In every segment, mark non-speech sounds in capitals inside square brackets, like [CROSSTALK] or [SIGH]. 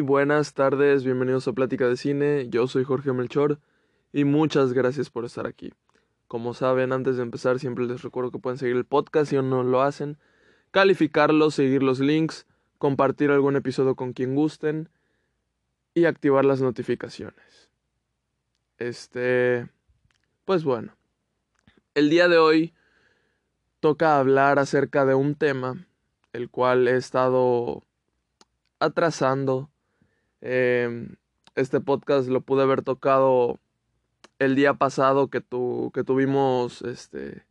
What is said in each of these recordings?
Buenas tardes, bienvenidos a Plática de Cine, yo soy Jorge Melchor y muchas gracias por estar aquí. Como saben, antes de empezar siempre les recuerdo que pueden seguir el podcast si aún no lo hacen, calificarlo, seguir los links, compartir algún episodio con quien gusten y activar las notificaciones. Este, pues bueno, el día de hoy toca hablar acerca de un tema el cual he estado atrasando. Em, este podcast lo pude haber tocado el día pasado que, tu, que tuvimos este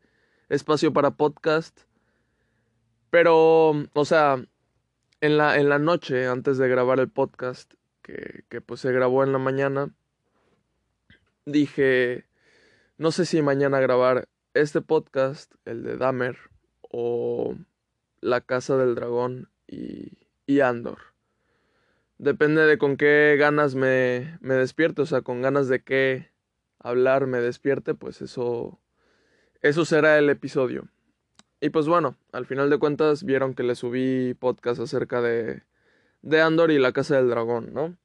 espacio para podcast. Pero, o sea, en la, en la noche, antes de grabar el podcast, que, que pues se grabó en la mañana, dije, no sé si mañana grabar este podcast, el de Dahmer, o La Casa del Dragón y, y Andor. Depende de con qué ganas me, me despierte, o sea, con ganas de qué hablar me despierte, pues eso, eso será el episodio. Y pues bueno, al final de cuentas vieron que le subí podcast acerca de, de Andor y la Casa del Dragón, ¿no?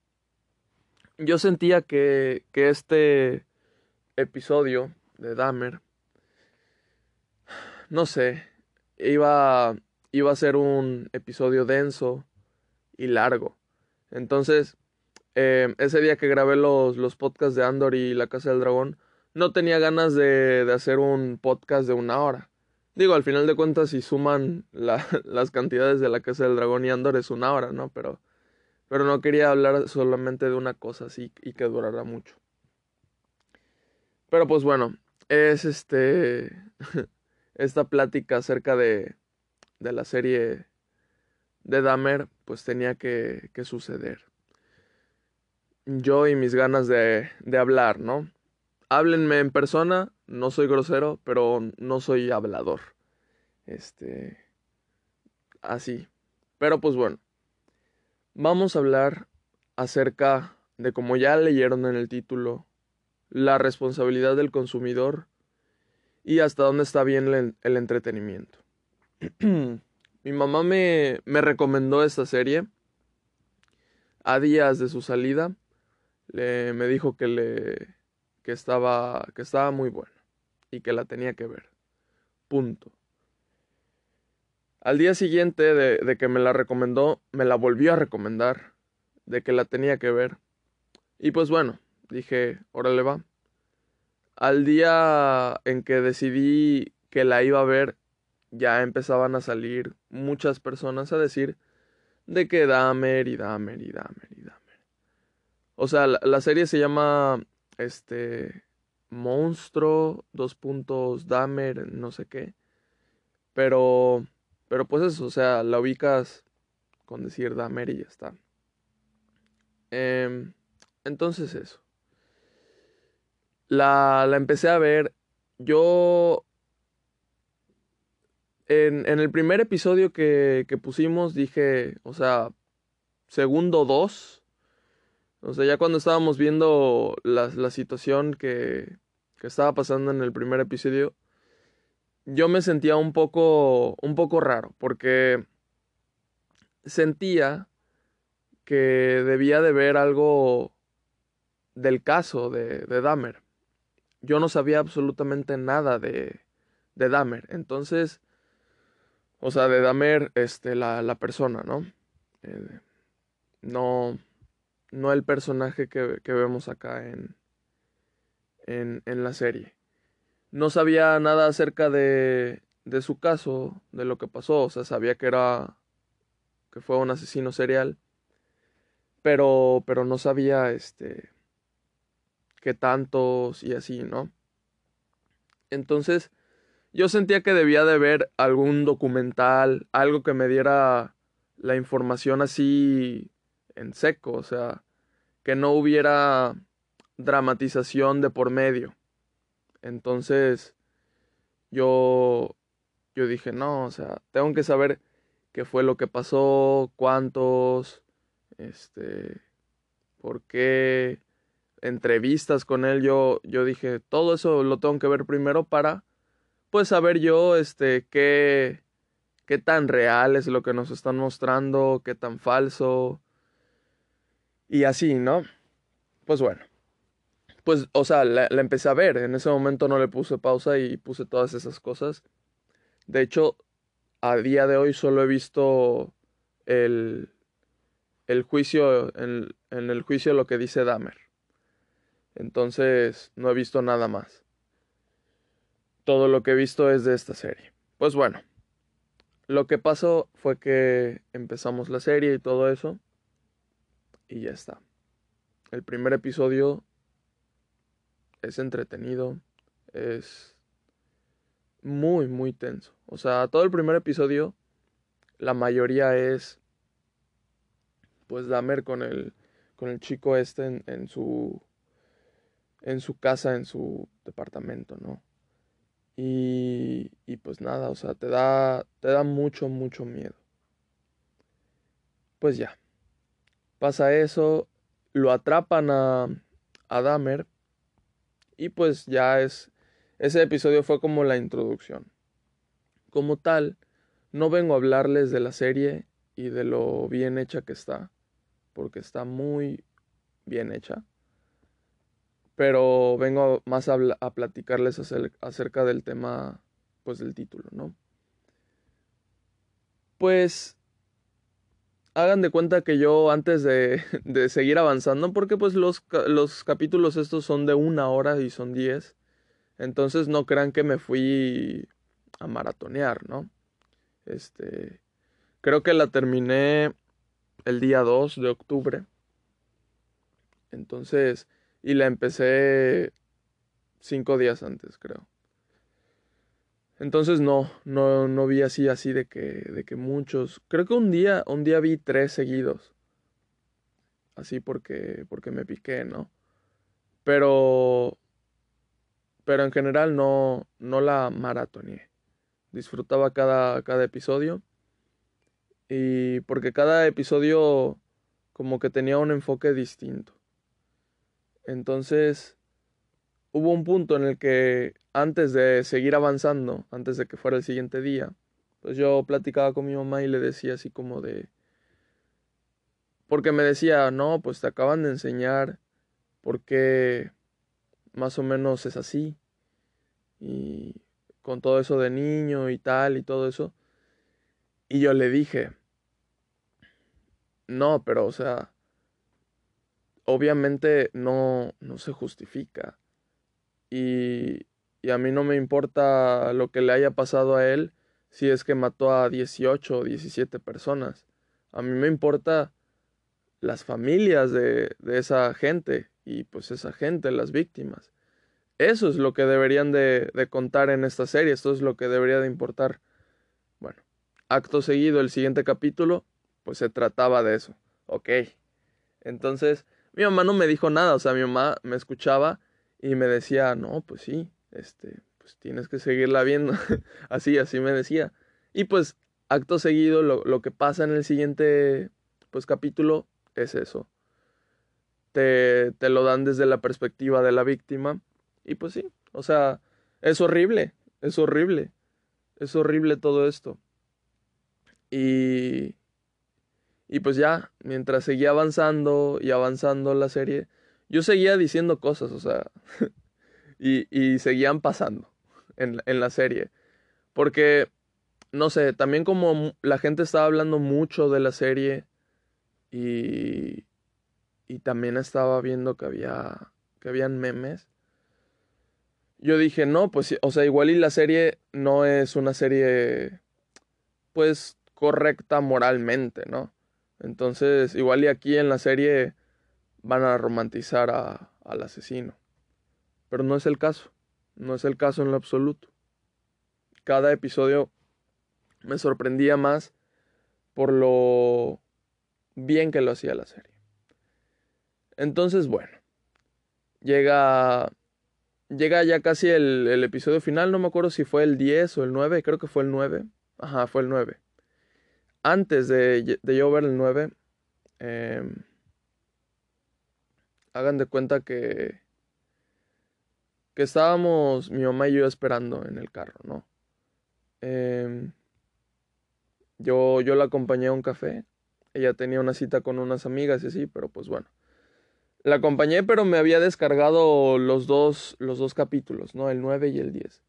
Yo sentía que, que este episodio de Dahmer, no sé, iba, iba a ser un episodio denso y largo. Entonces, eh, ese día que grabé los, los podcasts de Andor y La Casa del Dragón, no tenía ganas de, de hacer un podcast de una hora. Digo, al final de cuentas, si suman la, [LAUGHS] las cantidades de La Casa del Dragón y Andor es una hora, ¿no? Pero, pero no quería hablar solamente de una cosa así y que durara mucho. Pero pues bueno, es este. [LAUGHS] esta plática acerca de, de la serie de Dahmer, pues tenía que, que suceder. Yo y mis ganas de, de hablar, ¿no? Háblenme en persona, no soy grosero, pero no soy hablador. Este. Así. Pero pues bueno. Vamos a hablar acerca de, como ya leyeron en el título, la responsabilidad del consumidor y hasta dónde está bien el, el entretenimiento. [CLEARS THROAT] Mi mamá me, me recomendó esta serie a días de su salida. Le, me dijo que, le, que, estaba, que estaba muy buena y que la tenía que ver. Punto. Al día siguiente de, de, que me la recomendó, me la volvió a recomendar, de que la tenía que ver. Y pues bueno, dije, órale va. Al día en que decidí que la iba a ver, ya empezaban a salir muchas personas a decir de que Dahmer y Dahmer y Dahmer y Dahmer. O sea, la, serie se llama este Monstruo, dos puntos, Dahmer, no sé qué. Pero, pero pues eso, o sea, la ubicas con decir Dahmer y ya está. Eh, entonces eso. La, la empecé a ver. Yo en, en, el primer episodio que, que, pusimos dije, o sea, segundo dos. O sea, ya cuando estábamos viendo la, la situación que, que, estaba pasando en el primer episodio, yo me sentía un poco, un poco raro, porque sentía que debía de ver algo del caso de, de Dahmer. Yo no sabía absolutamente nada de, de Dahmer. Entonces, o sea, de Damer, este, la, la persona, ¿no? Eh, no, no el personaje que, que vemos acá en, en, en, la serie. No sabía nada acerca de, de su caso, de lo que pasó, o sea, sabía que era, que fue un asesino serial, pero, pero no sabía, este, qué tantos y así, ¿no? Entonces, yo sentía que debía de ver algún documental, algo que me diera la información así en seco, o sea, que no hubiera dramatización de por medio. Entonces, yo yo dije, no, o sea, tengo que saber qué fue lo que pasó, cuántos, este, por qué, entrevistas con él, yo, yo dije, todo eso lo tengo que ver primero para pues saber yo este qué qué tan real es lo que nos están mostrando, qué tan falso. Y así, ¿no? Pues bueno. Pues, o sea, la, empecé a ver. En ese momento no le puse pausa y puse todas esas cosas. De hecho, a día de hoy solo he visto el, el juicio, en, en el juicio lo que dice Dahmer. Entonces, no he visto nada más. Todo lo que he visto es de esta serie. Pues bueno, lo que pasó fue que empezamos la serie y todo eso. Y ya está. El primer episodio es entretenido. Es muy, muy tenso. O sea, todo el primer episodio, la mayoría es pues Dahmer con el, con el chico este en, en su en su casa, en su departamento, ¿no? Y, y pues nada, o sea, te da, te da mucho, mucho miedo. Pues ya, pasa eso, lo atrapan a, a Dahmer y pues ya es, ese episodio fue como la introducción. Como tal, no vengo a hablarles de la serie y de lo bien hecha que está, porque está muy bien hecha pero vengo más a, platicarles acerca del tema, pues del título, ¿no? Pues hagan de cuenta que yo antes de, [LAUGHS] de seguir avanzando, porque pues los, los, capítulos estos son de una hora y son diez, entonces no crean que me fui a maratonear, ¿no? Este, creo que la terminé el día 2 de octubre. Entonces, y la empecé cinco días antes, creo. Entonces no, no, no vi así, así de que, de que muchos. Creo que un día, un día vi tres seguidos. Así porque, porque me piqué, ¿no? Pero, pero en general no, no la maratoneé. Disfrutaba cada, cada episodio. Y porque cada episodio como que tenía un enfoque distinto. Entonces, hubo un punto en el que antes de seguir avanzando, antes de que fuera el siguiente día, pues yo platicaba con mi mamá y le decía así como de... Porque me decía, no, pues te acaban de enseñar por qué más o menos es así. Y con todo eso de niño y tal y todo eso. Y yo le dije, no, pero o sea, obviamente no, no se justifica. Y, y a mí no me importa lo que le haya pasado a él si es que mató a 18 o 17 personas. A mí me importa las familias de, de, esa gente y pues esa gente, las víctimas. Eso es lo que deberían de, de, contar en esta serie, esto es lo que debería de importar. Bueno, acto seguido, el siguiente capítulo, pues se trataba de eso. Ok. Entonces, mi mamá no me dijo nada, o sea, mi mamá me escuchaba y me decía, no, pues sí, este, pues tienes que seguirla viendo. [LAUGHS] así, así me decía. Y pues, acto seguido, lo, lo, que pasa en el siguiente, pues, capítulo es eso. Te, te lo dan desde la perspectiva de la víctima. Y pues sí, o sea, es horrible, es horrible. Es horrible todo esto. Y, y pues ya, mientras seguía avanzando y avanzando la serie, yo seguía diciendo cosas, o sea, [LAUGHS] y, y, seguían pasando en, en la serie. Porque, no sé, también como la gente estaba hablando mucho de la serie y, y también estaba viendo que había, que habían memes. Yo dije, no, pues, o sea, igual y la serie no es una serie, pues, correcta moralmente, ¿no? Entonces, igual y aquí en la serie van a romantizar a, al asesino. Pero no es el caso. No es el caso en lo absoluto. Cada episodio me sorprendía más por lo bien que lo hacía la serie. Entonces, bueno, llega, llega ya casi el, el, episodio final, no me acuerdo si fue el 10 o el 9, creo que fue el 9. Ajá, fue el 9 antes de, de yo ver el 9, eh, hagan de cuenta que, que estábamos mi mamá y yo esperando en el carro, ¿no? Eh, yo, yo la acompañé a un café. Ella tenía una cita con unas amigas y así, pero pues bueno. La acompañé, pero me había descargado los dos, los dos capítulos, ¿no? El 9 y el 10.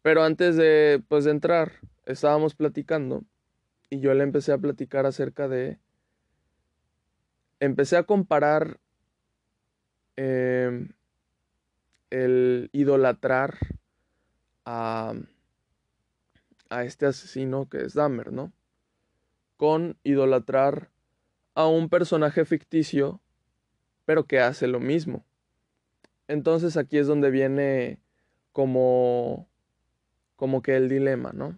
Pero antes de, pues, de entrar, estábamos platicando y yo le empecé a platicar acerca de... Empecé a comparar em, el idolatrar a, a este asesino que es Dahmer, ¿no? Con idolatrar a un personaje ficticio, pero que hace lo mismo. Entonces aquí es donde viene como como que el dilema, ¿no?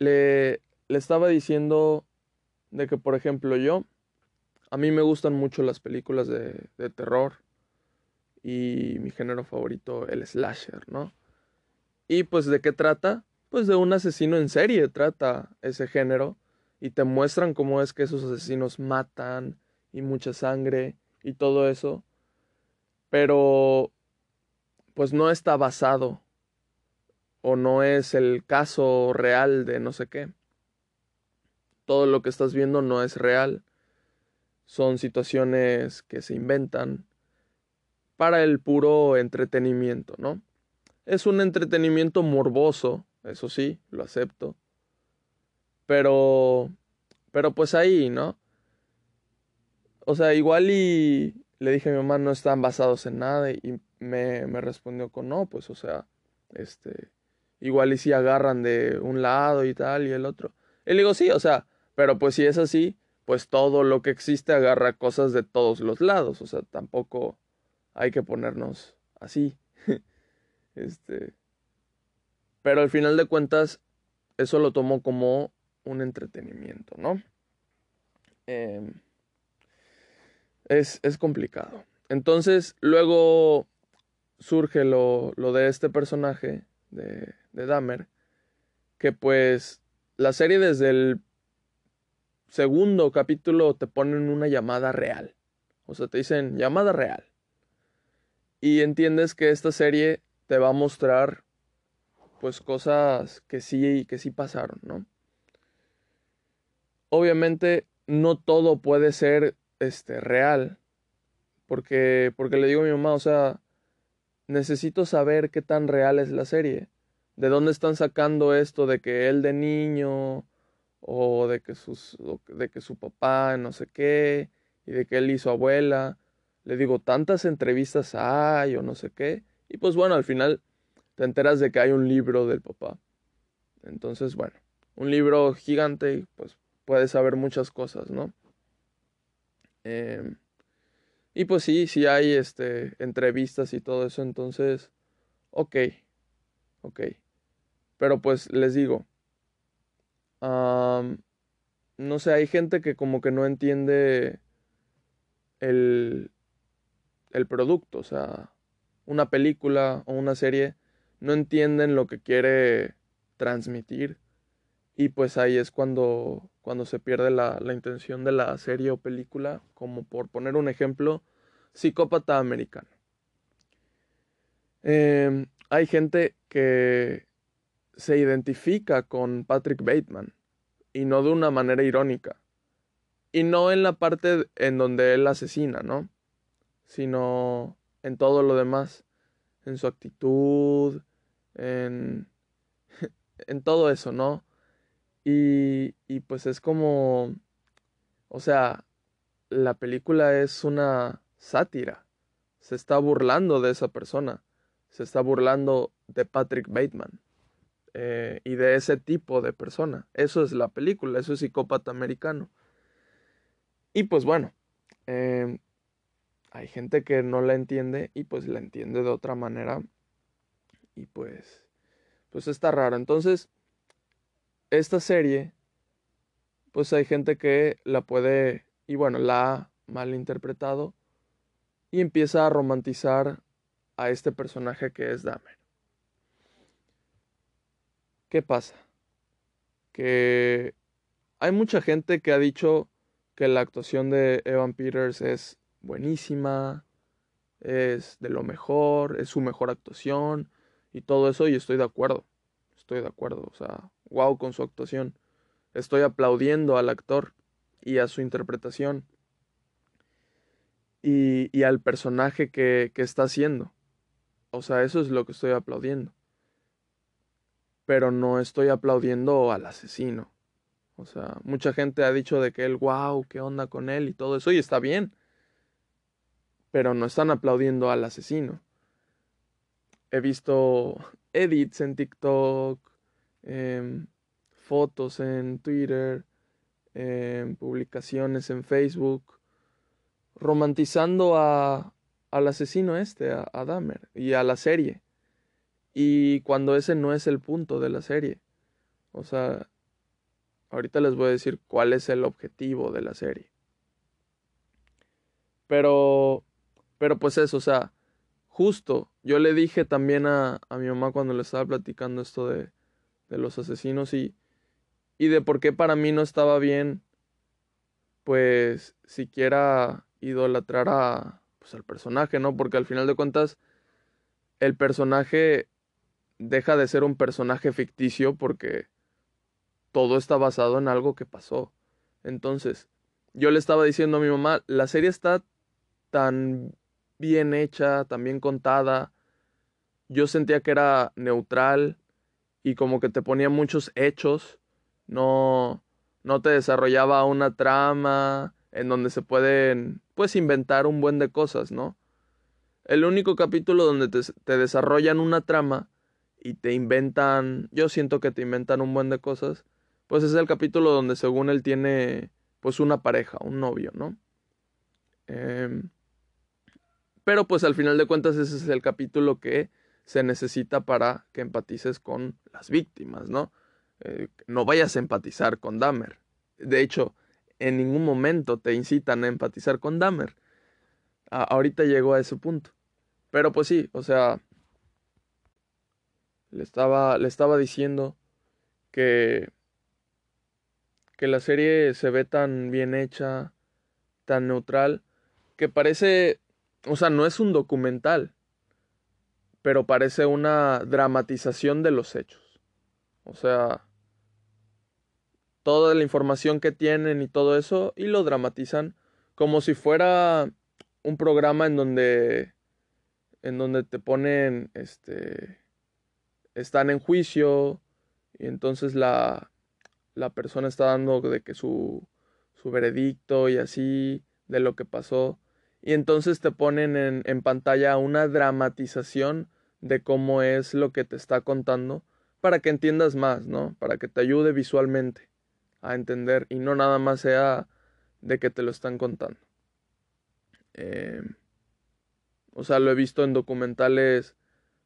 Le, le estaba diciendo de que, por ejemplo, yo, a mí me gustan mucho las películas de, de terror y mi género favorito, el slasher, ¿no? Y pues de qué trata? Pues de un asesino en serie trata ese género y te muestran cómo es que esos asesinos matan y mucha sangre y todo eso. Pero pues no está basado o no es el caso real de no sé qué. Todo lo que estás viendo no es real. Son situaciones que se inventan para el puro entretenimiento, ¿no? Es un entretenimiento morboso, eso sí, lo acepto. Pero, pero pues ahí, ¿no? O sea, igual y le dije a mi mamá, no están basados en nada y me, me respondió con no, pues o sea, este, igual y si agarran de un lado y tal y el otro. Y le digo, sí, o sea, pero pues si es así, pues todo lo que existe agarra cosas de todos los lados, o sea, tampoco hay que ponernos así. [LAUGHS] este, pero al final de cuentas, eso lo tomo como un entretenimiento, ¿no? Em, es, es, complicado. Entonces, luego surge lo, lo de este personaje de, de Dahmer, que pues la serie desde el segundo capítulo te ponen una llamada real. O sea, te dicen llamada real. Y entiendes que esta serie te va a mostrar pues cosas que sí que sí pasaron, ¿no? Obviamente no todo puede ser este real, porque porque le digo a mi mamá, o sea, necesito saber qué tan real es la serie ¿De dónde están sacando esto de que él de niño o de que, sus, de que su papá no sé qué y de que él hizo abuela? Le digo, tantas entrevistas hay o no sé qué. Y pues bueno, al final te enteras de que hay un libro del papá. Entonces, bueno, un libro gigante y pues puedes saber muchas cosas, ¿no? Em, y pues sí, sí hay este, entrevistas y todo eso, entonces, ok, ok. Pero pues les digo, no sé, hay gente que como que no entiende el, el producto, o sea, una película o una serie no entienden lo que quiere transmitir y pues ahí es cuando, cuando se pierde la, la, intención de la serie o película, como por poner un ejemplo, psicópata americano. Em, hay gente que se identifica con Patrick Bateman y no de una manera irónica. Y no en la parte en donde él asesina, ¿no? Sino en todo lo demás, en su actitud, en, [LAUGHS] en todo eso, ¿no? Y, y pues es como, o sea, la película es una sátira, se está burlando de esa persona, se está burlando de Patrick Bateman. Eh, y de ese tipo de persona. Eso es la película, eso es psicópata americano. Y pues bueno, em, hay gente que no la entiende y pues la entiende de otra manera. Y pues, pues está raro. Entonces, esta serie, pues hay gente que la puede, y bueno, la ha malinterpretado y empieza a romantizar a este personaje que es Dahmer. ¿Qué pasa? Que hay mucha gente que ha dicho que la actuación de Evan Peters es buenísima, es de lo mejor, es su mejor actuación y todo eso y estoy de acuerdo. Estoy de acuerdo, o sea, wow con su actuación. Estoy aplaudiendo al actor y a su interpretación. y, al personaje que, que está haciendo. O sea, eso es lo que estoy aplaudiendo. Pero no estoy aplaudiendo al asesino. O sea, mucha gente ha dicho de que él, wow, qué onda con él y todo eso, y está bien. Pero no están aplaudiendo al asesino. He visto edits en TikTok, em, fotos en Twitter, em, publicaciones en Facebook, romantizando a, al asesino este, a, a Dahmer, y a la serie. Y cuando ese no es el punto de la serie. O sea, ahorita les voy a decir cuál es el objetivo de la serie. Pero, pero pues eso, o sea, justo, yo le dije también a, a mi mamá cuando le estaba platicando esto de, de los asesinos y, y de por qué para mí no estaba bien, pues, siquiera idolatrar a, pues, al personaje, ¿no? Porque al final de cuentas, el personaje deja de ser un personaje ficticio porque todo está basado en algo que pasó. Entonces, yo le estaba diciendo a mi mamá, la serie está tan bien hecha, tan bien contada. Yo sentía que era neutral y como que te ponía muchos hechos. No, no te desarrollaba una trama en donde se pueden, pues, inventar un buen de cosas, ¿no? El único capítulo donde te, desarrollan una trama y te inventan, yo siento que te inventan un buen de cosas, pues es el capítulo donde según él tiene pues una pareja, un novio, ¿no? Eh, pero pues al final de cuentas ese es el capítulo que se necesita para que empatices con las víctimas, ¿no? Eh, no vayas a empatizar con Dahmer. De hecho, en ningún momento te incitan a empatizar con Dahmer. ahorita llegó a ese punto. Pero pues sí, o sea, le estaba, le estaba diciendo que que la serie se ve tan bien hecha, tan neutral, que parece, o sea, no es un documental, pero parece una dramatización de los hechos. O sea, toda la información que tienen y todo eso, y lo dramatizan como si fuera un programa en donde en donde te ponen este están en juicio y entonces la la persona está dando de que su, su veredicto y así de lo que pasó. Y entonces te ponen en, en pantalla una dramatización de cómo es lo que te está contando para que entiendas más, ¿no? Para que te ayude visualmente a entender y no nada más sea de que te lo están contando. Eh, o sea, lo he visto en documentales,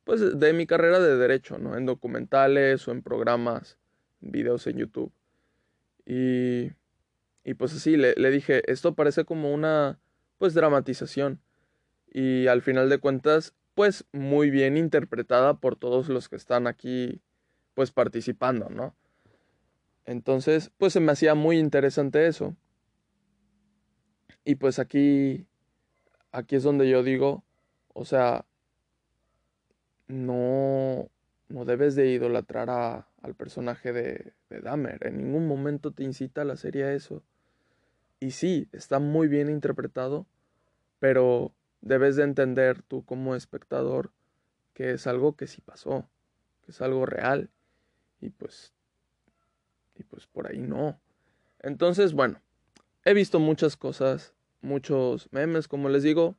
pues de mi carrera de derecho, ¿no? En documentales o en programas videos en YouTube. Y, y pues así, le, le, dije, esto parece como una, pues, dramatización. Y al final de cuentas, pues, muy bien interpretada por todos los que están aquí, pues, participando, ¿no? Entonces, pues, se me hacía muy interesante eso. Y pues aquí, aquí es donde yo digo, o sea, no, no debes de idolatrar a, al personaje de, de Dahmer. En ningún momento te incita la serie a eso. Y sí, está muy bien interpretado, pero debes de entender tú como espectador que es algo que sí pasó, que es algo real. Y pues, y pues por ahí no. Entonces, bueno, he visto muchas cosas, muchos memes, como les digo.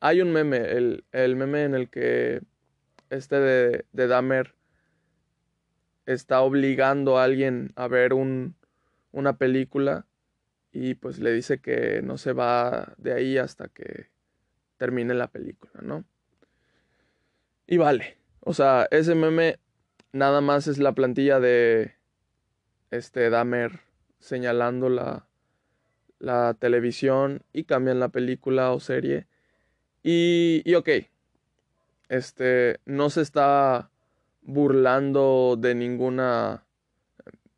Hay un meme, el, el meme en el que este de, de Dahmer está obligando a alguien a ver un, una película y pues le dice que no se va de ahí hasta que termine la película, ¿no? Y vale, o sea, ese meme nada más es la plantilla de este Dahmer señalando la, la televisión y cambian la película o serie. Y, y ok, este, no se está burlando de ninguna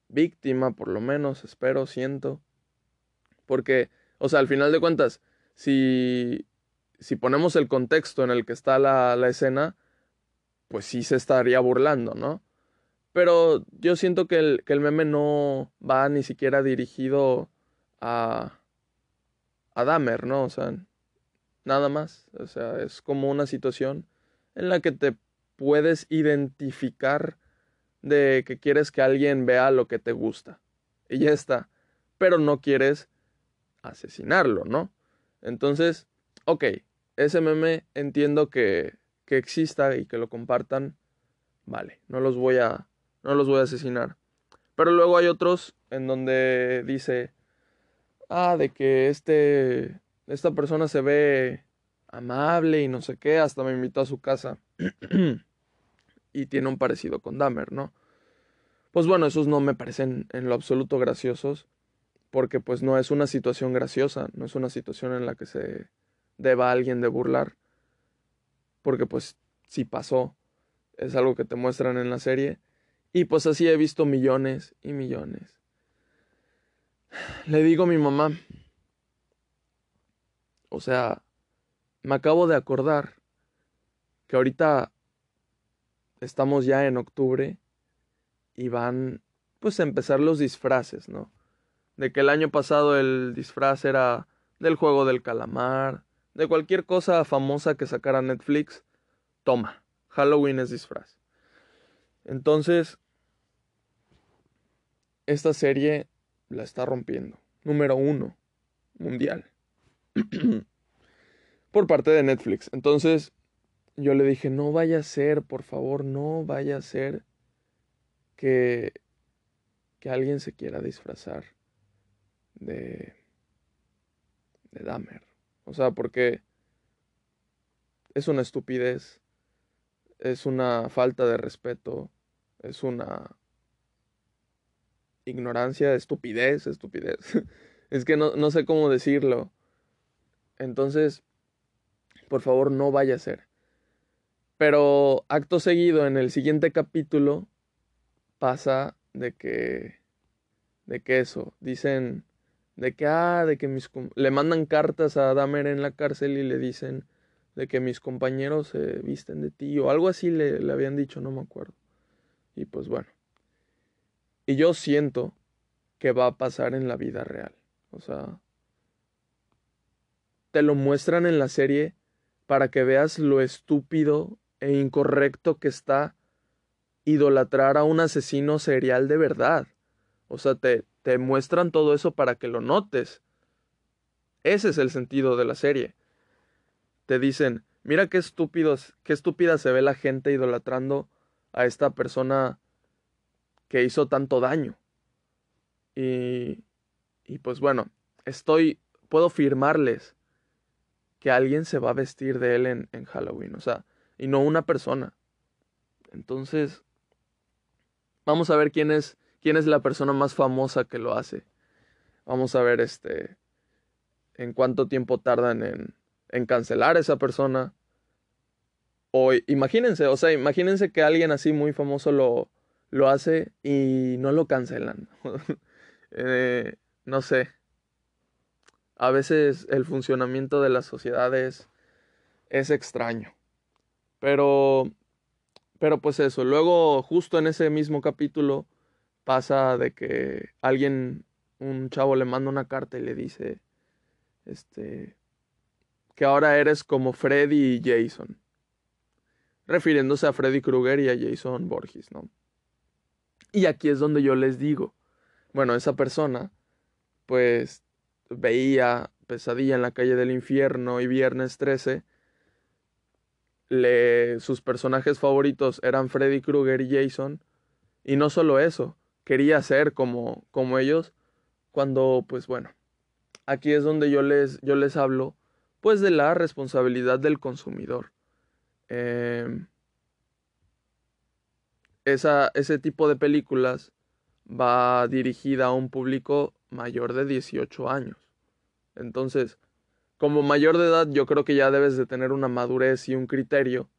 víctima, por lo menos, espero, siento. Porque, o sea, al final de cuentas, si, si ponemos el contexto en el que está la, la escena, pues sí se estaría burlando, ¿no? Pero yo siento que el, que el meme no va ni siquiera dirigido a, a Dahmer, ¿no? O sea, nada más. O sea, es como una situación en la que te puedes identificar de que quieres que alguien vea lo que te gusta. Y ya está. Pero no quieres asesinarlo, ¿no? Entonces, ok, ese meme entiendo que, que exista y que lo compartan. Vale, no los voy a, no los voy a asesinar. Pero luego hay otros en donde dice, ah, de que este, esta persona se ve amable y no sé qué, hasta me invitó a su casa. [CLEARS THROAT] y tiene un parecido con Dahmer, ¿no? Pues bueno, esos no me parecen en lo absoluto graciosos, porque pues no es una situación graciosa, no es una situación en la que se deba a alguien de burlar, porque pues si pasó, es algo que te muestran en la serie, y pues así he visto millones y millones. Le digo a mi mamá, o sea, me acabo de acordar que ahorita estamos ya en octubre y van pues a empezar los disfraces, ¿no? De que el año pasado el disfraz era del juego del calamar, de cualquier cosa famosa que sacara Netflix, toma, Halloween es disfraz. Entonces, esta serie la está rompiendo. Número uno, mundial. [CLEARS THROAT] Por parte de Netflix. Entonces, yo le dije, no vaya a ser, por favor, no vaya a ser que, que alguien se quiera disfrazar de, de Dahmer. O sea, porque es una estupidez, es una falta de respeto, es una ignorancia, estupidez, estupidez. [LAUGHS] es que no, no sé cómo decirlo. Entonces, por favor, no vaya a ser. Pero acto seguido, en el siguiente capítulo, pasa de que, de que eso, dicen, de que, ah, de que mis, le mandan cartas a Dahmer en la cárcel y le dicen de que mis compañeros se visten de ti o algo así le, le habían dicho, no me acuerdo. Y pues bueno. Y yo siento que va a pasar en la vida real. O sea, te lo muestran en la serie para que veas lo estúpido e incorrecto que está idolatrar a un asesino serial de verdad. O sea, te, te muestran todo eso para que lo notes. Ese es el sentido de la serie. Te dicen, mira qué estúpidos, qué estúpida se ve la gente idolatrando a esta persona que hizo tanto daño. Y, y pues bueno, estoy, puedo firmarles que alguien se va a vestir de él en, en Halloween, o sea, y no una persona. Entonces, Vamos a ver quién es, quién es la persona más famosa que lo hace. Vamos a ver este en cuánto tiempo tardan en, cancelar a esa persona. O imagínense, o sea, imagínense que alguien así muy famoso lo, lo hace y no lo cancelan. [LAUGHS] eh, no sé. A veces el funcionamiento de las sociedades es extraño. Pero pero pues eso, luego justo en ese mismo capítulo pasa de que alguien, un chavo le manda una carta y le dice, este, que ahora eres como Freddy y Jason, refiriéndose a Freddy Krueger y a Jason Borges, ¿no? Y aquí es donde yo les digo, bueno, esa persona, pues veía Pesadilla en la calle del infierno y Viernes 13, le, sus personajes favoritos eran Freddy Krueger y Jason. Y no solo eso, quería ser como, como ellos. Cuando, pues bueno, aquí es donde yo les, yo les hablo, pues de la responsabilidad del consumidor. Em, esa, ese tipo de películas va dirigida a un público mayor de 18 años. Entonces, como mayor de edad yo creo que ya debes de tener una madurez y un criterio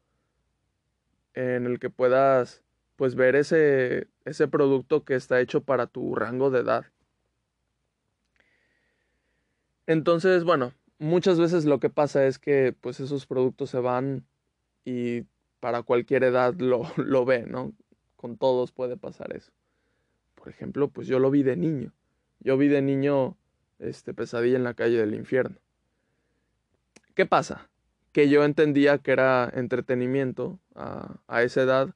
en el que puedas pues ver ese, ese producto que está hecho para tu rango de edad. Entonces, bueno, muchas veces lo que pasa es que pues esos productos se van y para cualquier edad lo, [LAUGHS] lo ve, ¿no? Con todos puede pasar eso. Por ejemplo, pues yo lo vi de niño. Yo vi de niño este pesadilla en la calle del infierno ¿Qué pasa? Que yo entendía que era entretenimiento a, a esa edad,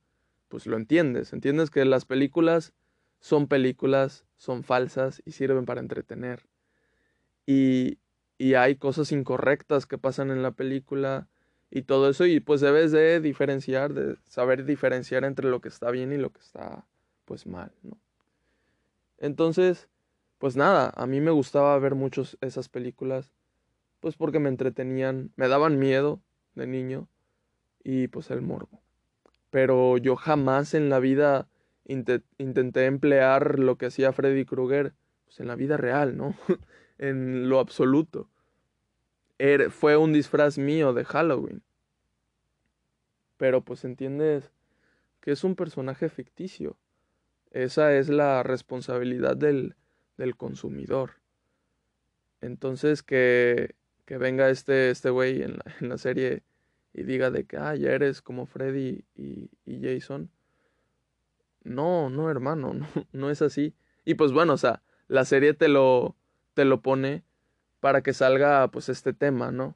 pues lo entiendes. Entiendes que las películas son películas, son falsas y sirven para entretener. Y, y hay cosas incorrectas que pasan en la película y todo eso y pues debes de diferenciar, de saber diferenciar entre lo que está bien y lo que está pues mal, ¿no? Entonces, pues nada, a mí me gustaba ver muchos esas películas pues porque me entretenían, me daban miedo de niño y pues el morbo. Pero yo jamás en la vida intenté emplear lo que hacía Freddy Krueger pues en la vida real, ¿no? [LAUGHS] en lo absoluto. fue un disfraz mío de Halloween. Pero pues entiendes que es un personaje ficticio. Esa es la responsabilidad del, del consumidor. Entonces que, que venga este este güey en, la, en la serie y diga de que ah, ya eres como Freddy y, y Jason. No, no, hermano, [LAUGHS] no, no es así. Y pues bueno, o sea, la serie te lo, te lo pone para que salga pues este tema, ¿no?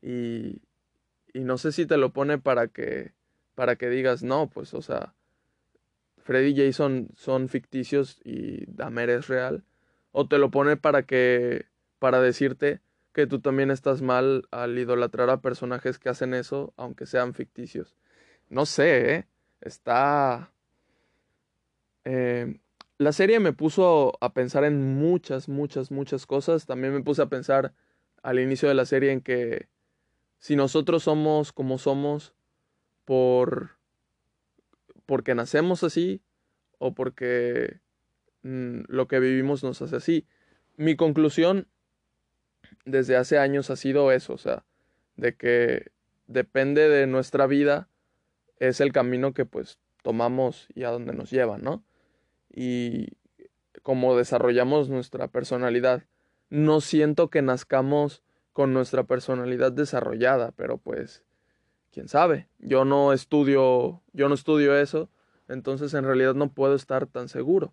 Y, y no sé si te lo pone para que, para que digas, no, pues, o sea, Freddy y Jason son ficticios y Damer es real. O te lo pone para que, para decirte que tú también estás mal al idolatrar a personajes que hacen eso, aunque sean ficticios. No sé, ¿eh? Está... Eh, la serie me puso a pensar en muchas, muchas, muchas cosas. También me puse a pensar al inicio de la serie en que si nosotros somos como somos por porque nacemos así o porque mm, lo que vivimos nos hace así. Mi conclusión desde hace años ha sido eso, o sea, de que depende de nuestra vida, es el camino que pues tomamos y a dónde nos lleva, ¿no? y cómo desarrollamos nuestra personalidad. No siento que nazcamos con nuestra personalidad desarrollada, pero pues quién sabe. Yo no estudio, yo no estudio eso, entonces en realidad no puedo estar tan seguro.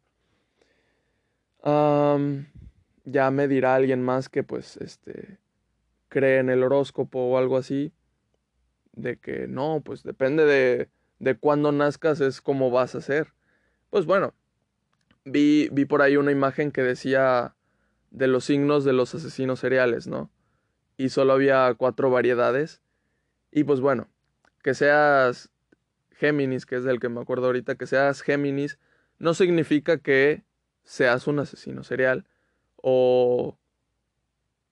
Ya me dirá alguien más que pues este cree en el horóscopo o algo así de que no, pues depende de de cuándo nazcas es como vas a ser. Pues bueno, vi, vi por ahí una imagen que decía de los signos de los asesinos seriales, ¿no? Y solo había cuatro variedades. Y pues bueno, que seas Géminis, que es del que me acuerdo ahorita, que seas Géminis, no significa que seas un asesino serial o,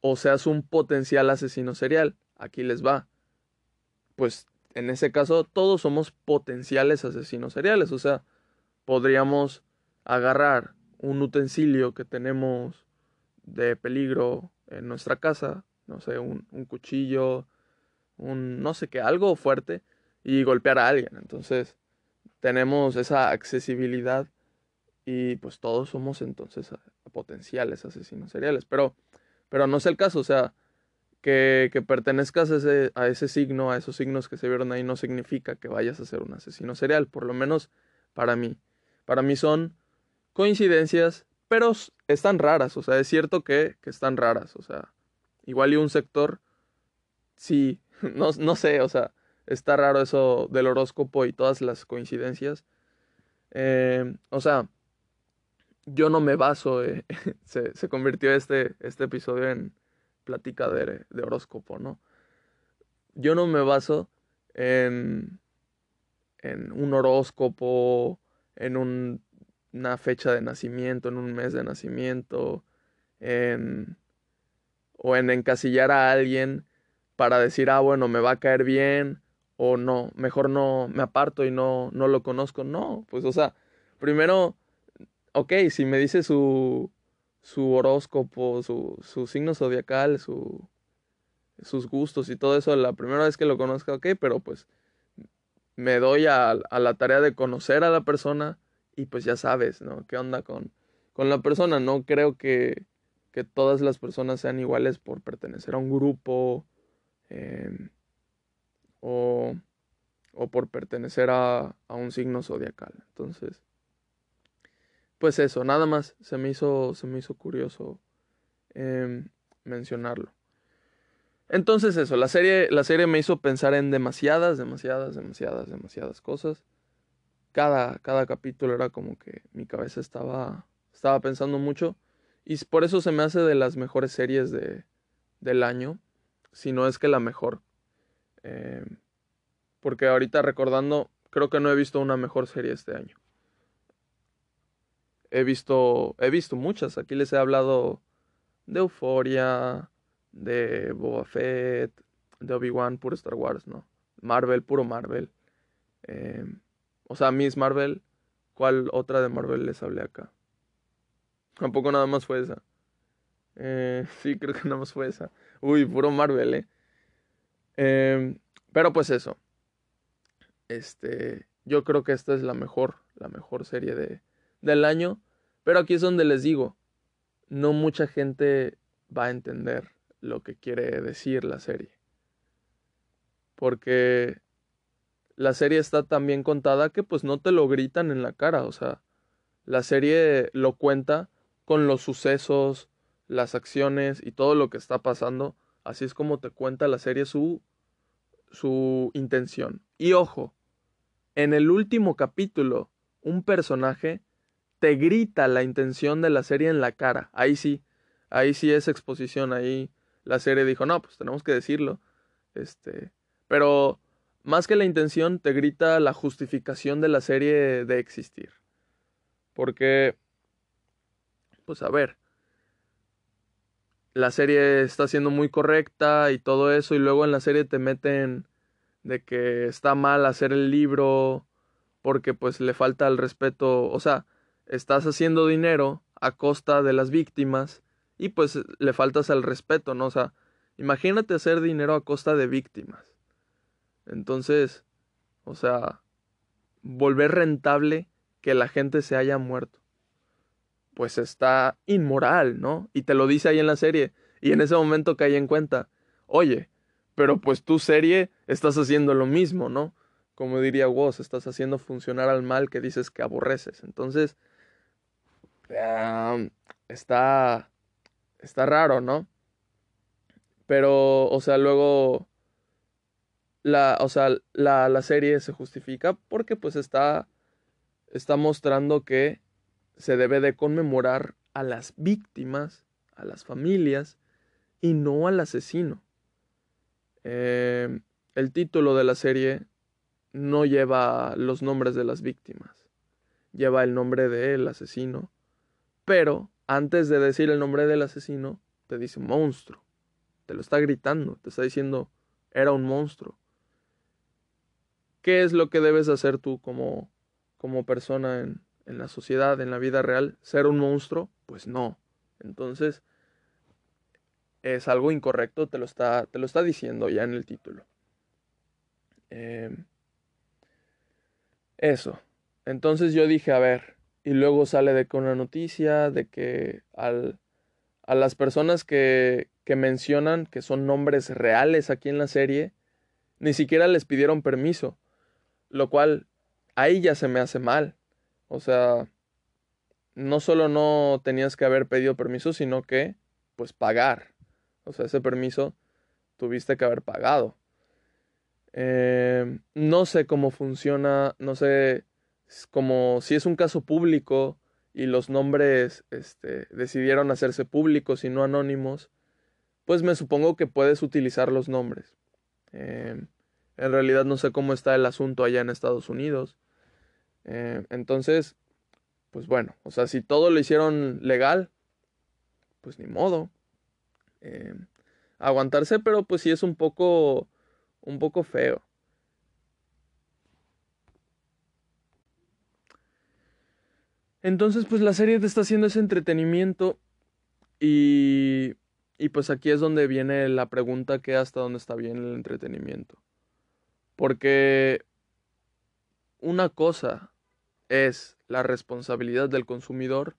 o seas un potencial asesino serial. Aquí les va. Pues en ese caso todos somos potenciales asesinos seriales, o sea, podríamos agarrar un utensilio que tenemos de peligro en nuestra casa, no sé, un, cuchillo, un no sé qué, algo fuerte, y golpear a alguien. Entonces, tenemos esa accesibilidad y pues todos somos entonces potenciales asesinos seriales. Pero, pero no es el caso, o sea, que, que pertenezcas a ese, a signo, a esos signos que se vieron ahí, no significa que vayas a ser un asesino serial, por lo menos para mí. Para mí son coincidencias, pero están raras, o sea, es cierto que, están raras, o sea, igual y un sector, sí, [LAUGHS] no, no sé, o sea, está raro eso del horóscopo y todas las coincidencias. Eh, o sea, yo no me baso, eh, [LAUGHS] se, se, convirtió este, este episodio en plática de, de, horóscopo, ¿no? Yo no me baso en, en un horóscopo, en un una fecha de nacimiento, en un mes de nacimiento, en, o en encasillar a alguien para decir, ah, bueno, me va a caer bien, o no, mejor no, me aparto y no, no lo conozco. No, pues, o sea, primero, ok, si me dice su, su horóscopo, su, su signo zodiacal, su, sus gustos y todo eso, la primera vez que lo conozca, ok, pero pues me doy a, a la tarea de conocer a la persona, y pues ya sabes, ¿no? ¿Qué onda con, con la persona? No creo que, que todas las personas sean iguales por pertenecer a un grupo em, o, o, por pertenecer a, a, un signo zodiacal. Entonces, pues eso, nada más se me hizo, se me hizo curioso em, mencionarlo. Entonces eso, la serie, la serie me hizo pensar en demasiadas, demasiadas, demasiadas, demasiadas cosas. Cada, cada capítulo era como que mi cabeza estaba, estaba pensando mucho. Y por eso se me hace de las mejores series de, del año. Si no es que la mejor. Eh, porque ahorita recordando, creo que no he visto una mejor serie este año. He visto, he visto muchas. Aquí les he hablado de Euforia, de Boba Fett, de Obi-Wan, puro Star Wars, ¿no? Marvel, puro Marvel. Eh, o sea, Miss Marvel. ¿Cuál otra de Marvel les hablé acá? Tampoco nada más fue esa. Eh, [LAUGHS] sí, creo que nada más fue esa. Uy, puro Marvel, ¿eh? eh pero pues eso. Este, yo creo que esta es la mejor, la mejor serie de, del año. Pero aquí es donde les digo, no mucha gente va a entender lo que quiere decir la serie. Porque la serie está tan bien contada que pues no te lo gritan en la cara. O sea, la serie lo cuenta con los sucesos, las acciones y todo lo que está pasando. Así es como te cuenta la serie su, su intención. Y ojo, en el último capítulo, un personaje te grita la intención de la serie en la cara. Ahí sí, ahí sí es exposición, ahí la serie dijo, no, pues tenemos que decirlo. Este, pero más que la intención, te grita la justificación de la serie de existir. Porque, pues a ver, la serie está siendo muy correcta y todo eso, y luego en la serie te meten de que está mal hacer el libro porque pues le falta el respeto, o sea, estás haciendo dinero a costa de las víctimas y pues le faltas al respeto, ¿no? O sea, imagínate hacer dinero a costa de víctimas. Entonces, o sea, volver rentable que la gente se haya muerto. Pues está inmoral, ¿no? Y te lo dice ahí en la serie. Y en ese momento caí en cuenta, oye, pero pues tu serie estás haciendo lo mismo, ¿no? Como diría Woz, estás haciendo funcionar al mal que dices que aborreces. Entonces, está, está raro, ¿no? Pero, o sea, luego, la, o sea, la, la serie se justifica porque pues está, está mostrando que se debe de conmemorar a las víctimas, a las familias, y no al asesino. Eh, el título de la serie no lleva los nombres de las víctimas, lleva el nombre del asesino, pero antes de decir el nombre del asesino, te dice monstruo, te lo está gritando, te está diciendo, era un monstruo. ¿Qué es lo que debes hacer tú como, como persona en, en la sociedad, en la vida real? ¿Ser un monstruo? Pues no. Entonces, es algo incorrecto, te lo está, te lo está diciendo ya en el título. Em, eso. Entonces yo dije, a ver, y luego sale de que una noticia de que al, a las personas que, que mencionan que son nombres reales aquí en la serie, ni siquiera les pidieron permiso, lo cual ahí ya se me hace mal. O sea, no solo no tenías que haber pedido permiso, sino que, pues, pagar. O sea, ese permiso tuviste que haber pagado. Eh, no sé cómo funciona, no sé como si es un caso público y los nombres este, decidieron hacerse públicos y no anónimos, pues me supongo que puedes utilizar los nombres. Eh, en realidad no sé cómo está el asunto allá en Estados Unidos. Eh, entonces, pues bueno, o sea, si todo lo hicieron legal, pues ni modo. Eh, aguantarse, pero pues sí es un poco, un poco feo. Entonces, pues la serie te está haciendo ese entretenimiento y, y pues aquí es donde viene la pregunta que hasta dónde está bien el entretenimiento. Porque una cosa es la responsabilidad del consumidor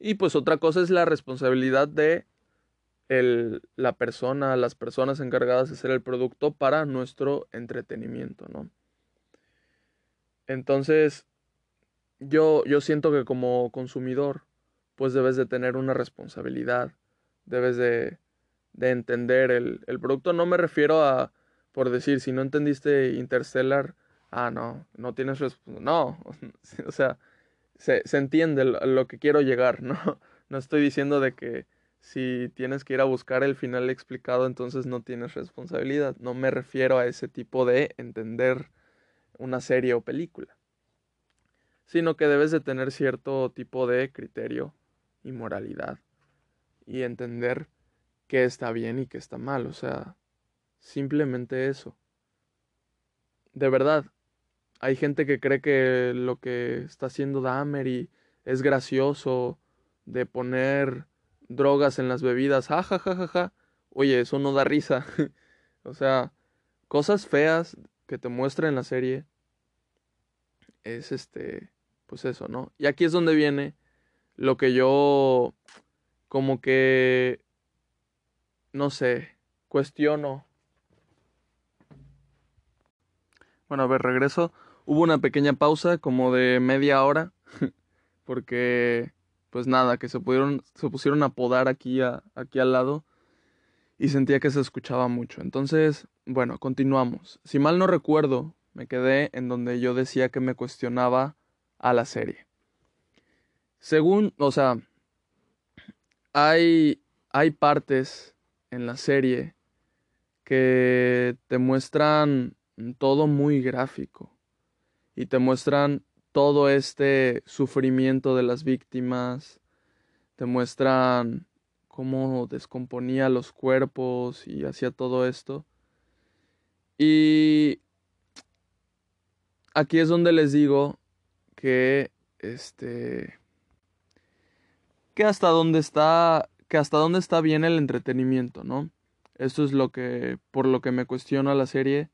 y pues otra cosa es la responsabilidad de el, la persona, las personas encargadas de hacer el producto para nuestro entretenimiento, ¿no? Entonces, yo, yo siento que como consumidor, pues debes de tener una responsabilidad, debes de, de entender el, el producto. No me refiero a, por decir, si no entendiste Interstellar, ah, no, no tienes respuesta. No, [LAUGHS] o sea, se, se entiende lo que quiero llegar, [LAUGHS] ¿no? No estoy diciendo de que si tienes que ir a buscar el final explicado, entonces no tienes responsabilidad. No me refiero a ese tipo de entender una serie o película, sino que debes de tener cierto tipo de criterio y moralidad y entender qué está bien y qué está mal, o sea, simplemente eso. De verdad, hay gente que cree que lo que está haciendo Dahmer es gracioso de poner drogas en las bebidas, ja, ja, ja, ja, ja. Oye, eso no da risa. [LAUGHS] o sea, cosas feas que te muestra en la serie es este, pues eso, ¿no? Y aquí es donde viene lo que yo como que, no sé, cuestiono. Bueno, a ver, regreso. Hubo una pequeña pausa como de media hora [LAUGHS] porque pues nada, que se, pudieron, se pusieron a podar aquí, aquí al lado y sentía que se escuchaba mucho. Entonces, bueno, continuamos. Si mal no recuerdo, me quedé en donde yo decía que me cuestionaba a la serie. Según, o sea, hay, hay partes en la serie que te muestran todo muy gráfico y te muestran todo este sufrimiento de las víctimas, te muestran cómo descomponía los cuerpos y hacía todo esto. Y aquí es donde les digo que este que hasta dónde está que hasta dónde está bien el entretenimiento, ¿no? Esto es lo que por lo que me cuestiona la serie,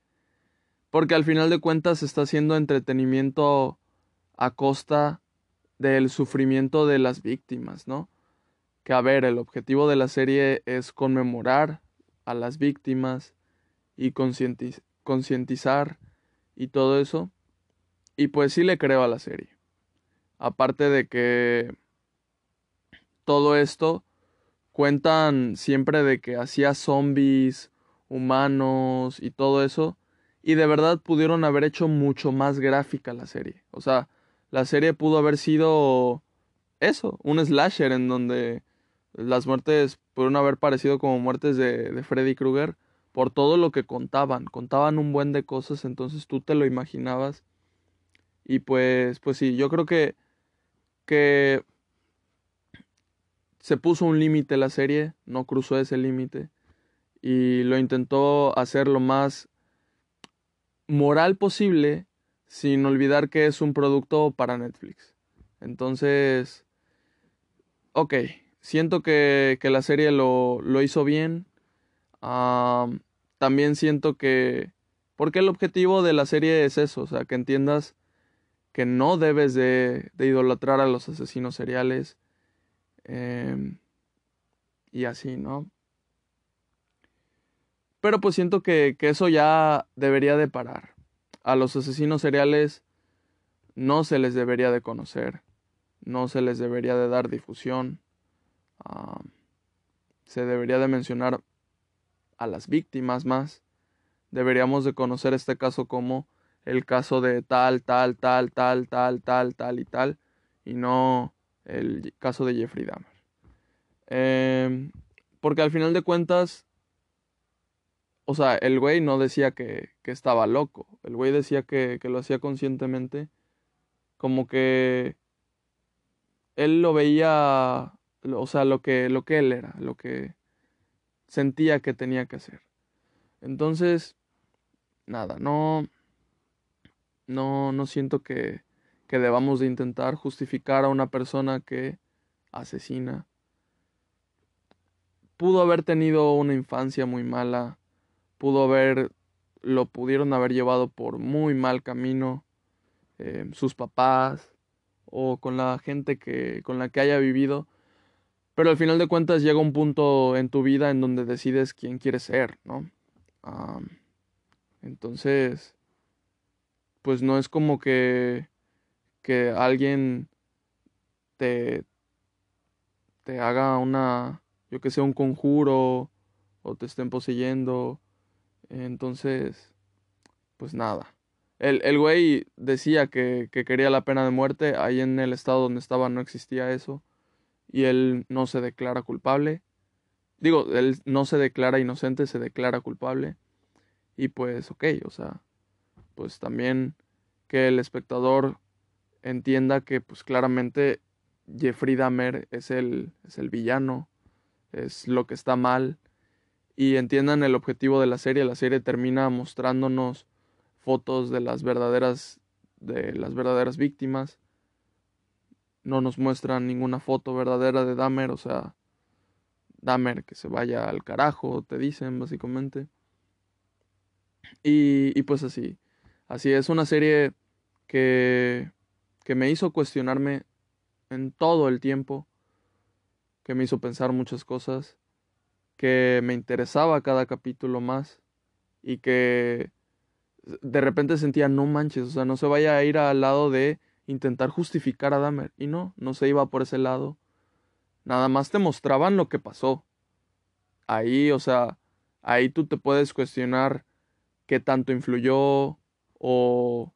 porque al final de cuentas está haciendo entretenimiento a costa del sufrimiento de las víctimas, ¿no? Que a ver, el objetivo de la serie es conmemorar a las víctimas y concientizar y todo eso. Y pues sí le creo a la serie. Aparte de que todo esto cuentan siempre de que hacía zombies, humanos y todo eso. Y de verdad pudieron haber hecho mucho más gráfica la serie. O sea, la serie pudo haber sido eso, un slasher en donde las muertes pudieron haber parecido como muertes de, de Freddy Krueger por todo lo que contaban. Contaban un buen de cosas, entonces tú te lo imaginabas. Y pues, pues sí, yo creo que, que se puso un límite la serie, no cruzó ese límite. Y lo intentó hacer lo más moral posible sin olvidar que es un producto para Netflix. Entonces, ok, siento que, que la serie lo, lo hizo bien. también siento que... Porque el objetivo de la serie es eso, o sea, que entiendas que no debes de, idolatrar a los asesinos seriales. Em, y así, ¿no? Pero pues siento que, eso ya debería de parar a los asesinos seriales no se les debería de conocer, no se les debería de dar difusión, se debería de mencionar a las víctimas más, deberíamos de conocer este caso como el caso de tal, tal, tal, tal, tal, tal, tal y tal, y no el caso de Jeffrey Dahmer. Em, porque al final de cuentas, o sea, el güey no decía que, estaba loco. El güey decía que, lo hacía conscientemente. Como que él lo veía, o sea, lo que, lo que él era, lo que sentía que tenía que hacer. Entonces, nada, no, no, no siento que, que debamos de intentar justificar a una persona que asesina. Pudo haber tenido una infancia muy mala pudo haber, lo pudieron haber llevado por muy mal camino eh, sus papás o con la gente que, con la que haya vivido. Pero al final de cuentas llega un punto en tu vida en donde decides quién quieres ser, ¿no? entonces, pues no es como que, que alguien te, te haga una, yo que sé, un conjuro o te estén poseyendo. Entonces, pues nada. El, el güey decía que, que quería la pena de muerte. Ahí en el estado donde estaba no existía eso. Y él no se declara culpable. Digo, él no se declara inocente, se declara culpable. Y pues, ok, o sea, pues también que el espectador entienda que pues claramente Jeffrey Dahmer es el, es el villano, es lo que está mal y entiendan el objetivo de la serie. La serie termina mostrándonos fotos de las verdaderas de las verdaderas víctimas. No nos muestran ninguna foto verdadera de Dahmer, o sea, Dahmer que se vaya al carajo, te dicen básicamente. Y, y pues así, así es una serie que, que me hizo cuestionarme en todo el tiempo, que me hizo pensar muchas cosas, que me interesaba cada capítulo más y que de repente sentía, no manches, o sea, no se vaya a ir al lado de intentar justificar a Dahmer. Y no, no se iba por ese lado. Nada más te mostraban lo que pasó. Ahí, o sea, ahí tú te puedes cuestionar qué tanto influyó o,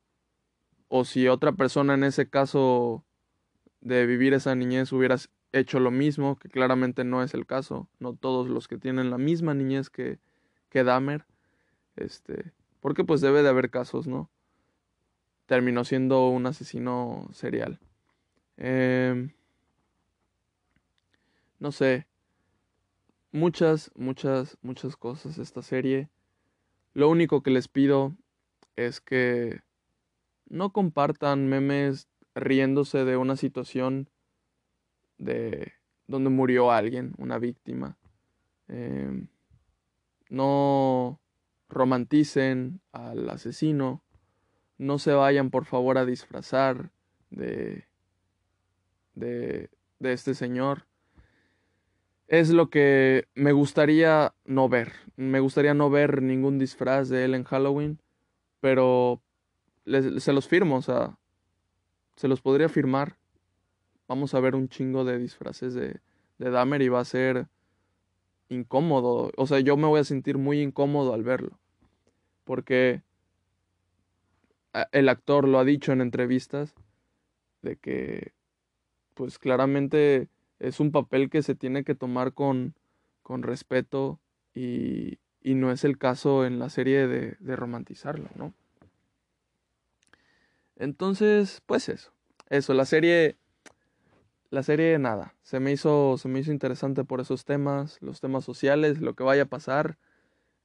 o si otra persona en ese caso de vivir esa niñez hubieras hecho lo mismo, que claramente no es el caso. No todos los que tienen la misma niñez que, que Dahmer, este, porque pues debe de haber casos, ¿no? Terminó siendo un asesino serial. Em, no sé. Muchas, muchas, muchas cosas esta serie. Lo único que les pido es que no compartan memes riéndose de una situación de donde murió alguien, una víctima. Em, no romanticen al asesino. No se vayan por favor a disfrazar de, de, de este señor. Es lo que me gustaría no ver. Me gustaría no ver ningún disfraz de él en Halloween. Pero se los firmo, o sea, se los podría firmar. Vamos a ver un chingo de disfraces de, de Dahmer y va a ser incómodo. O sea, yo me voy a sentir muy incómodo al verlo. Porque el actor lo ha dicho en entrevistas de que pues claramente es un papel que se tiene que tomar con, con respeto y, y, no es el caso en la serie de, de romantizarlo, ¿no? Entonces, pues eso. Eso, la serie. La serie, nada. Se me hizo. Se me hizo interesante por esos temas. Los temas sociales, lo que vaya a pasar.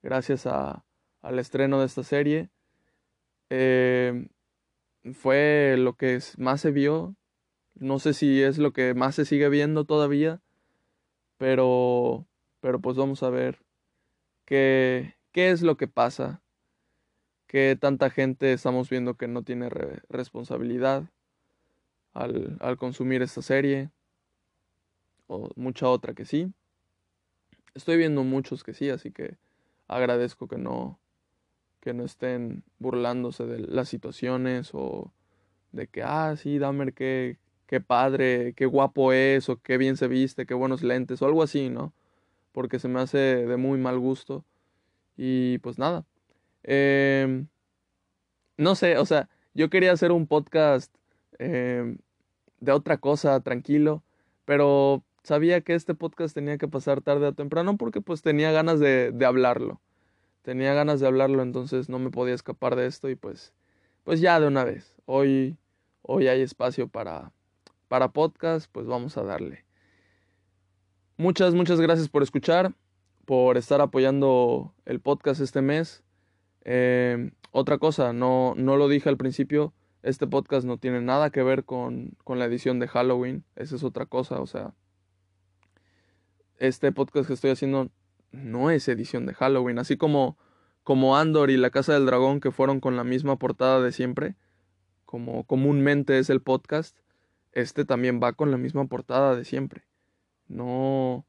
Gracias a, al estreno de esta serie. Eh, fue lo que más se vio. No sé si es lo que más se sigue viendo todavía. Pero. Pero pues vamos a ver. Qué, qué es lo que pasa que tanta gente estamos viendo que no tiene responsabilidad al, al, consumir esta serie, o mucha otra que sí. Estoy viendo muchos que sí, así que agradezco que no, que no estén burlándose de las situaciones o de que, ah, sí, Dahmer, qué, qué padre, qué guapo es, o qué bien se viste, qué buenos lentes, o algo así, ¿no? Porque se me hace de muy mal gusto. Y pues nada, eh, no sé, o sea, yo quería hacer un podcast eh, de otra cosa, tranquilo, pero sabía que este podcast tenía que pasar tarde o temprano porque pues tenía ganas de, de hablarlo. Tenía ganas de hablarlo, entonces no me podía escapar de esto y pues, pues ya de una vez. Hoy, hoy hay espacio para, para podcast, pues vamos a darle. Muchas, muchas gracias por escuchar, por estar apoyando el podcast este mes. Eh, otra cosa, no, no lo dije al principio, este podcast no tiene nada que ver con, con la edición de Halloween, esa es otra cosa, o sea, este podcast que estoy haciendo no es edición de Halloween, así como, como Andor y la Casa del Dragón que fueron con la misma portada de siempre, como comúnmente es el podcast, este también va con la misma portada de siempre. No,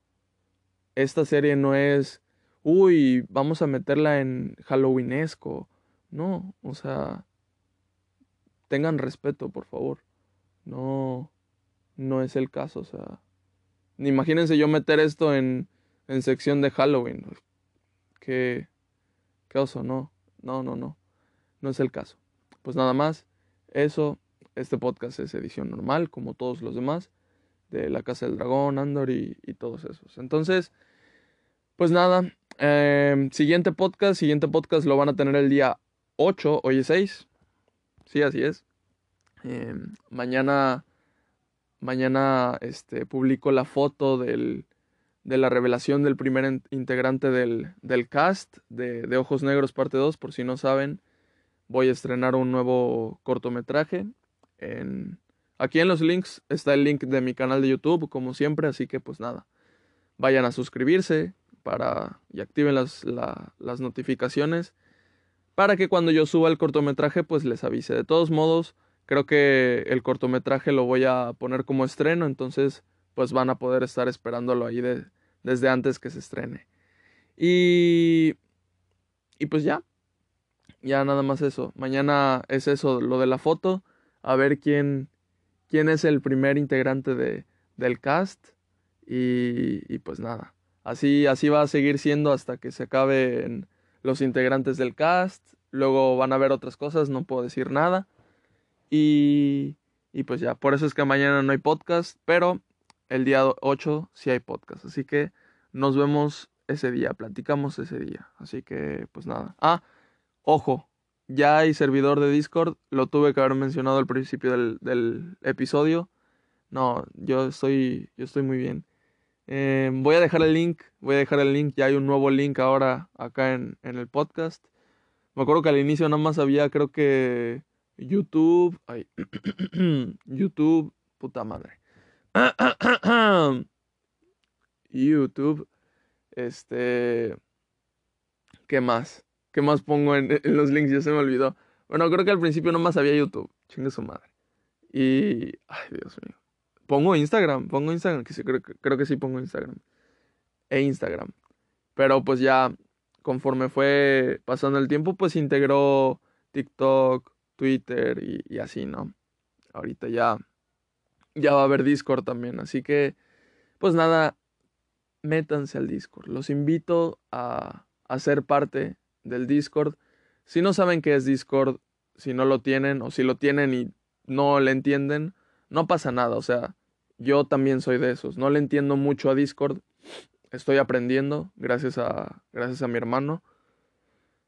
esta serie no es uy, vamos a meterla en Halloweenesco. No, o sea, tengan respeto, por favor. No, no es el caso, o sea. Imagínense yo meter esto en, en sección de Halloween. qué, qué oso, no, no, no, no, no es el caso. Pues nada más, eso, este podcast es edición normal, como todos los demás, de La Casa del Dragón, Andor y, todos esos. Entonces, pues nada, em, siguiente podcast, siguiente podcast lo van a tener el día 8, hoy es 6, sí, así es. Em, mañana, mañana, este, publico la foto del, de la revelación del primer integrante del, del cast de, de, Ojos Negros parte 2, por si no saben, voy a estrenar un nuevo cortometraje. En, aquí en los links está el link de mi canal de YouTube, como siempre, así que pues nada, vayan a suscribirse para, y activen las, las notificaciones para que cuando yo suba el cortometraje pues les avise. De todos modos, creo que el cortometraje lo voy a poner como estreno, entonces pues van a poder estar esperándolo ahí desde antes que se estrene. Y, y pues ya, ya nada más eso. Mañana es eso, lo de la foto, a ver quién, quién es el primer integrante de, del cast. Y, y, pues nada, así, así va a seguir siendo hasta que se acaben los integrantes del cast. Luego van a ver otras cosas, no puedo decir nada. Y, y pues ya, por eso es que mañana no hay podcast, pero el día 8 sí hay podcast. Así que nos vemos ese día, platicamos ese día. Así que, pues nada. Ah, ojo, ya hay servidor de Discord, lo tuve que haber mencionado al principio del, episodio. No, yo estoy, yo estoy muy bien. Eh, voy a dejar el link, voy a dejar el link, ya hay un nuevo link ahora acá en, en el podcast. Me acuerdo que al inicio nada más había, creo que YouTube, ay, [CLEARS THROAT] YouTube, puta madre. [CLEARS THROAT] YouTube. Este. ¿Qué más? ¿Qué más pongo en, los links? Ya se me olvidó. Bueno, creo que al principio nomás había YouTube. Chingue su madre. Y. Ay, Dios mío. Pongo Instagram. Pongo Instagram. Que sí, creo, creo que sí pongo Instagram. E Instagram. Pero pues ya. Conforme fue pasando el tiempo, pues integró TikTok, Twitter y, y así, ¿no? Ahorita ya ya va a haber Discord también. Así que, pues nada, métanse al Discord. Los invito a, a ser parte del Discord. Si no saben qué es Discord, si no lo tienen o si lo tienen y no le entienden, no pasa nada. O sea, yo también soy de esos. No le entiendo mucho a Discord. Estoy aprendiendo gracias a, gracias a mi hermano.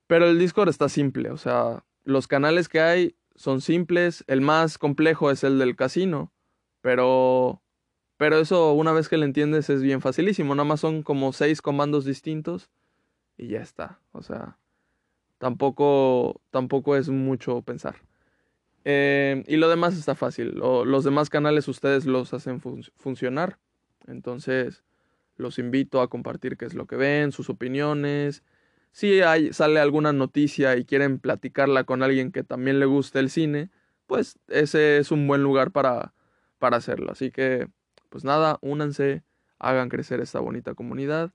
Pero el Discord está simple. O sea, los canales que hay son simples. El más complejo es el del casino. Pero, pero eso una vez que lo entiendes es bien facilísimo. Nada más son como seis comandos distintos y ya está. O sea, tampoco, tampoco es mucho pensar. Eh, y lo demás está fácil. los demás canales ustedes los hacen funcionar. Entonces, los invito a compartir qué es lo que ven, sus opiniones. Si hay, sale alguna noticia y quieren platicarla con alguien que también le guste el cine, pues ese es un buen lugar para, para hacerlo. Así que, pues nada, únanse, hagan crecer esta bonita comunidad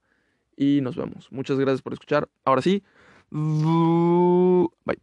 y nos vemos. Muchas gracias por escuchar. Ahora sí, 呜，喂